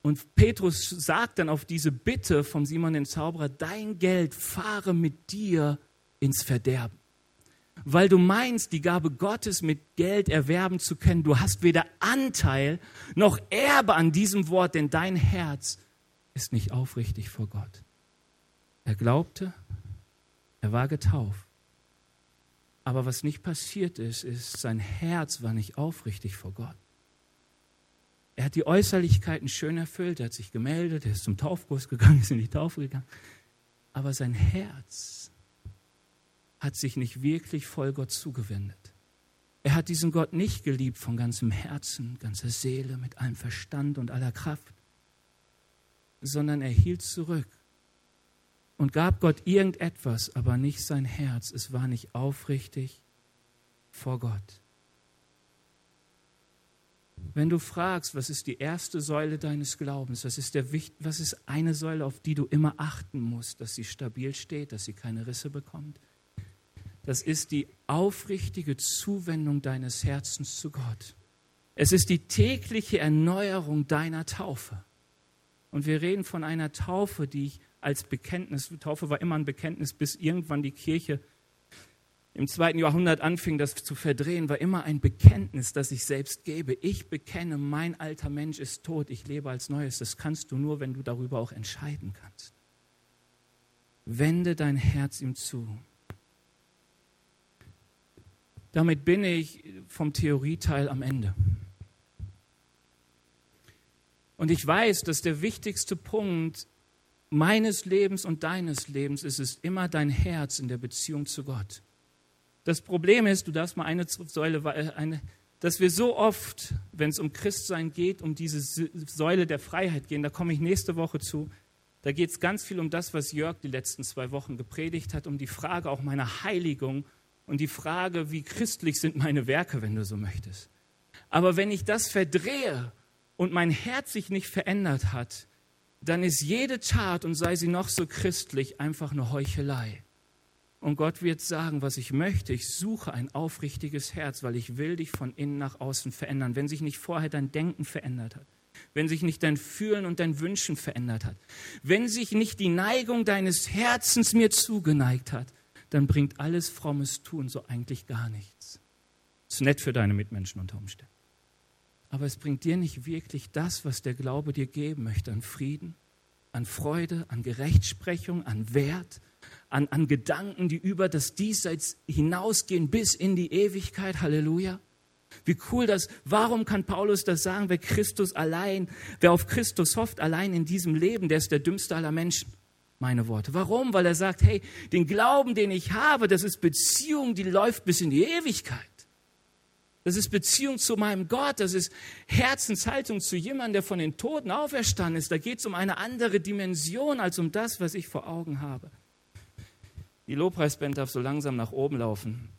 Und Petrus sagt dann auf diese Bitte von Simon den Zauberer, dein Geld fahre mit dir ins Verderben. Weil du meinst, die Gabe Gottes mit Geld erwerben zu können. Du hast weder Anteil noch Erbe an diesem Wort, denn dein Herz ist nicht aufrichtig vor Gott. Er glaubte, er war getauft. Aber was nicht passiert ist, ist, sein Herz war nicht aufrichtig vor Gott. Er hat die Äußerlichkeiten schön erfüllt, er hat sich gemeldet, er ist zum Taufkurs gegangen, ist in die Taufe gegangen. Aber sein Herz hat sich nicht wirklich voll Gott zugewendet. Er hat diesen Gott nicht geliebt von ganzem Herzen, ganzer Seele, mit allem Verstand und aller Kraft, sondern er hielt zurück und gab Gott irgendetwas, aber nicht sein Herz. Es war nicht aufrichtig vor Gott. Wenn du fragst, was ist die erste Säule deines Glaubens, was ist, der, was ist eine Säule, auf die du immer achten musst, dass sie stabil steht, dass sie keine Risse bekommt, das ist die aufrichtige Zuwendung deines Herzens zu Gott. Es ist die tägliche Erneuerung deiner Taufe. Und wir reden von einer Taufe, die ich als Bekenntnis, Taufe war immer ein Bekenntnis, bis irgendwann die Kirche im zweiten Jahrhundert anfing, das zu verdrehen, war immer ein Bekenntnis, das ich selbst gebe. Ich bekenne, mein alter Mensch ist tot, ich lebe als Neues. Das kannst du nur, wenn du darüber auch entscheiden kannst. Wende dein Herz ihm zu. Damit bin ich vom Theorieteil am Ende. Und ich weiß, dass der wichtigste Punkt meines Lebens und deines Lebens ist es immer dein Herz in der Beziehung zu Gott. Das Problem ist, du darfst mal eine Säule, äh, eine, dass wir so oft, wenn es um Christsein geht, um diese Säule der Freiheit gehen, da komme ich nächste Woche zu, da geht es ganz viel um das, was Jörg die letzten zwei Wochen gepredigt hat, um die Frage auch meiner Heiligung und die Frage, wie christlich sind meine Werke, wenn du so möchtest. Aber wenn ich das verdrehe und mein Herz sich nicht verändert hat, dann ist jede Tat, und sei sie noch so christlich, einfach eine Heuchelei. Und Gott wird sagen, was ich möchte, ich suche ein aufrichtiges Herz, weil ich will dich von innen nach außen verändern. Wenn sich nicht vorher dein Denken verändert hat, wenn sich nicht dein Fühlen und dein Wünschen verändert hat, wenn sich nicht die Neigung deines Herzens mir zugeneigt hat, dann bringt alles frommes Tun so eigentlich gar nichts. Ist nett für deine Mitmenschen unter Umständen aber es bringt dir nicht wirklich das, was der Glaube dir geben möchte, an Frieden, an Freude, an Gerechtsprechung, an Wert, an, an Gedanken, die über das Diesseits hinausgehen bis in die Ewigkeit. Halleluja. Wie cool das, warum kann Paulus das sagen, wer Christus allein, wer auf Christus hofft, allein in diesem Leben, der ist der dümmste aller Menschen. Meine Worte. Warum? Weil er sagt, hey, den Glauben, den ich habe, das ist Beziehung, die läuft bis in die Ewigkeit. Das ist Beziehung zu meinem Gott. Das ist Herzenshaltung zu jemandem, der von den Toten auferstanden ist. Da geht es um eine andere Dimension als um das, was ich vor Augen habe. Die Lobpreisband darf so langsam nach oben laufen.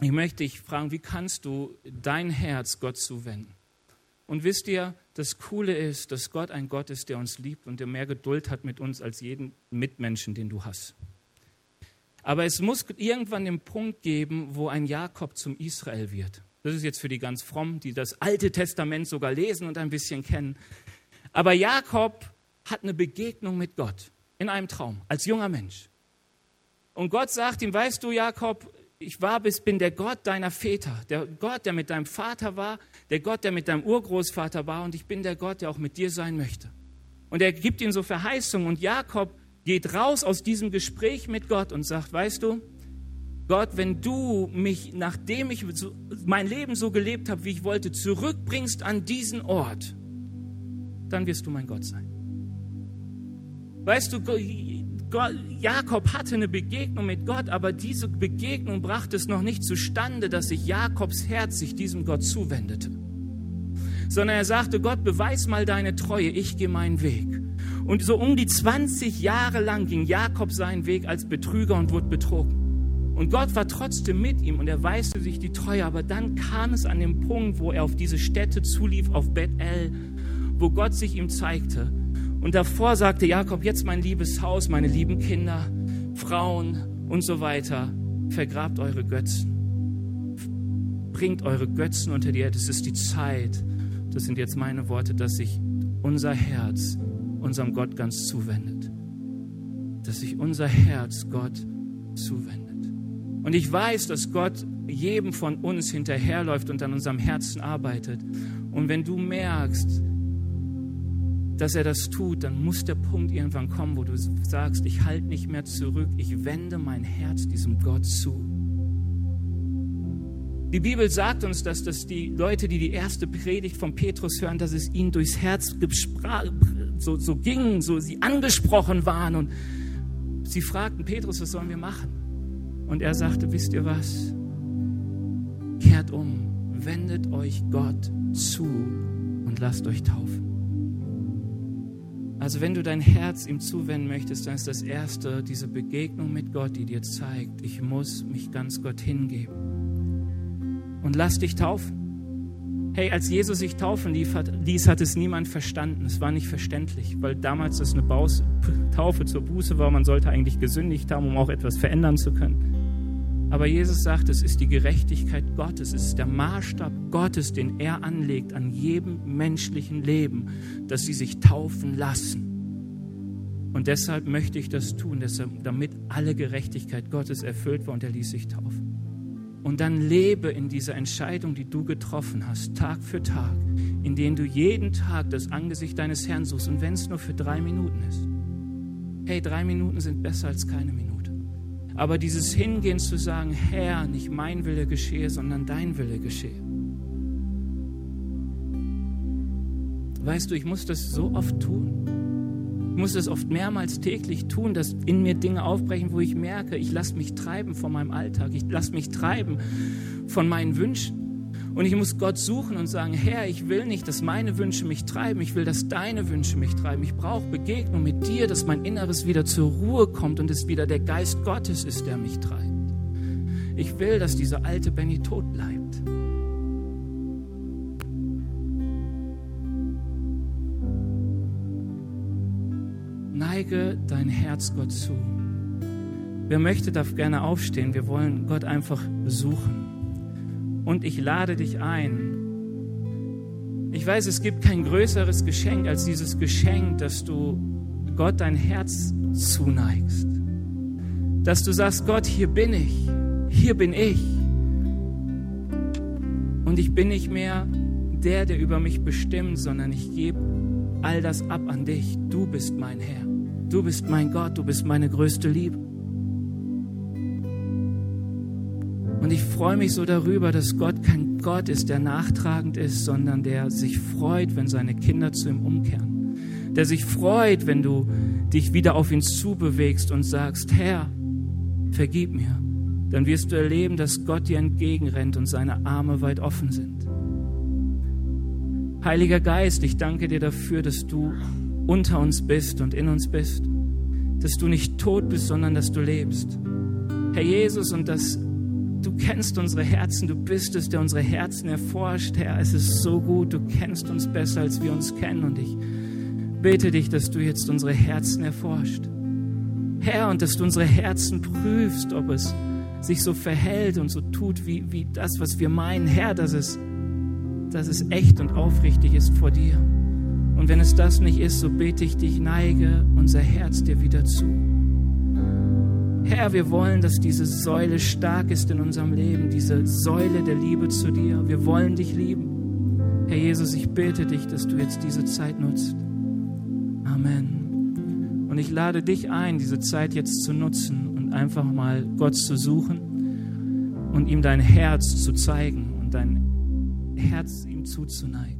Ich möchte dich fragen, wie kannst du dein Herz Gott zuwenden? Und wisst ihr, das Coole ist, dass Gott ein Gott ist, der uns liebt und der mehr Geduld hat mit uns als jeden Mitmenschen, den du hast. Aber es muss irgendwann den Punkt geben, wo ein Jakob zum Israel wird. Das ist jetzt für die ganz frommen, die das Alte Testament sogar lesen und ein bisschen kennen. Aber Jakob hat eine Begegnung mit Gott in einem Traum, als junger Mensch. Und Gott sagt ihm, weißt du, Jakob, ich war bis, bin der Gott deiner Väter, der Gott, der mit deinem Vater war, der Gott, der mit deinem Urgroßvater war und ich bin der Gott, der auch mit dir sein möchte. Und er gibt ihm so Verheißungen und Jakob geht raus aus diesem Gespräch mit Gott und sagt, weißt du, Gott, wenn du mich, nachdem ich mein Leben so gelebt habe, wie ich wollte, zurückbringst an diesen Ort, dann wirst du mein Gott sein. Weißt du, Jakob hatte eine Begegnung mit Gott, aber diese Begegnung brachte es noch nicht zustande, dass sich Jakobs Herz sich diesem Gott zuwendete. Sondern er sagte, Gott, beweis mal deine Treue, ich gehe meinen Weg. Und so um die 20 Jahre lang ging Jakob seinen Weg als Betrüger und wurde betrogen. Und Gott war trotzdem mit ihm und er weiste sich die Treue. Aber dann kam es an den Punkt, wo er auf diese Stätte zulief, auf Bethel, wo Gott sich ihm zeigte. Und davor sagte Jakob, jetzt mein liebes Haus, meine lieben Kinder, Frauen und so weiter, vergrabt eure Götzen. Bringt eure Götzen unter die Erde. Es ist die Zeit, das sind jetzt meine Worte, dass sich unser Herz unserem Gott ganz zuwendet. Dass sich unser Herz Gott zuwendet. Und ich weiß, dass Gott jedem von uns hinterherläuft und an unserem Herzen arbeitet. Und wenn du merkst, dass er das tut, dann muss der Punkt irgendwann kommen, wo du sagst, ich halte nicht mehr zurück, ich wende mein Herz diesem Gott zu. Die Bibel sagt uns, dass das die Leute, die die erste Predigt von Petrus hören, dass es ihnen durchs Herz so, so ging, so sie angesprochen waren und sie fragten Petrus, was sollen wir machen? Und er sagte, wisst ihr was? Kehrt um, wendet euch Gott zu und lasst euch taufen. Also wenn du dein Herz ihm zuwenden möchtest, dann ist das Erste diese Begegnung mit Gott, die dir zeigt, ich muss mich ganz Gott hingeben. Und lass dich taufen. Hey, als Jesus sich taufen ließ, hat es niemand verstanden. Es war nicht verständlich, weil damals das eine Taufe zur Buße war. Man sollte eigentlich gesündigt haben, um auch etwas verändern zu können. Aber Jesus sagt, es ist die Gerechtigkeit Gottes, es ist der Maßstab Gottes, den er anlegt an jedem menschlichen Leben, dass sie sich taufen lassen. Und deshalb möchte ich das tun, damit alle Gerechtigkeit Gottes erfüllt war und er ließ sich taufen. Und dann lebe in dieser Entscheidung, die du getroffen hast, Tag für Tag, indem du jeden Tag das Angesicht deines Herrn suchst und wenn es nur für drei Minuten ist. Hey, drei Minuten sind besser als keine Minute. Aber dieses Hingehen zu sagen, Herr, nicht mein Wille geschehe, sondern dein Wille geschehe. Weißt du, ich muss das so oft tun. Ich muss das oft mehrmals täglich tun, dass in mir Dinge aufbrechen, wo ich merke, ich lasse mich treiben von meinem Alltag, ich lasse mich treiben von meinen Wünschen. Und ich muss Gott suchen und sagen, Herr, ich will nicht, dass meine Wünsche mich treiben, ich will, dass deine Wünsche mich treiben. Ich brauche Begegnung mit dir, dass mein Inneres wieder zur Ruhe kommt und es wieder der Geist Gottes ist, der mich treibt. Ich will, dass dieser alte Benny tot bleibt. Neige dein Herz Gott zu. Wer möchte, darf gerne aufstehen. Wir wollen Gott einfach besuchen. Und ich lade dich ein. Ich weiß, es gibt kein größeres Geschenk als dieses Geschenk, dass du Gott dein Herz zuneigst. Dass du sagst, Gott, hier bin ich, hier bin ich. Und ich bin nicht mehr der, der über mich bestimmt, sondern ich gebe all das ab an dich. Du bist mein Herr. Du bist mein Gott. Du bist meine größte Liebe. Und ich freue mich so darüber, dass Gott kein Gott ist, der nachtragend ist, sondern der sich freut, wenn seine Kinder zu ihm umkehren. Der sich freut, wenn du dich wieder auf ihn zubewegst und sagst, Herr, vergib mir. Dann wirst du erleben, dass Gott dir entgegenrennt und seine Arme weit offen sind. Heiliger Geist, ich danke dir dafür, dass du unter uns bist und in uns bist. Dass du nicht tot bist, sondern dass du lebst. Herr Jesus, und dass Du kennst unsere Herzen, du bist es, der unsere Herzen erforscht, Herr. Es ist so gut, du kennst uns besser, als wir uns kennen. Und ich bete dich, dass du jetzt unsere Herzen erforscht. Herr, und dass du unsere Herzen prüfst, ob es sich so verhält und so tut, wie, wie das, was wir meinen. Herr, dass es, dass es echt und aufrichtig ist vor dir. Und wenn es das nicht ist, so bete ich dich, neige unser Herz dir wieder zu. Herr, wir wollen, dass diese Säule stark ist in unserem Leben, diese Säule der Liebe zu dir. Wir wollen dich lieben. Herr Jesus, ich bete dich, dass du jetzt diese Zeit nutzt. Amen. Und ich lade dich ein, diese Zeit jetzt zu nutzen und einfach mal Gott zu suchen und ihm dein Herz zu zeigen und dein Herz ihm zuzuneigen.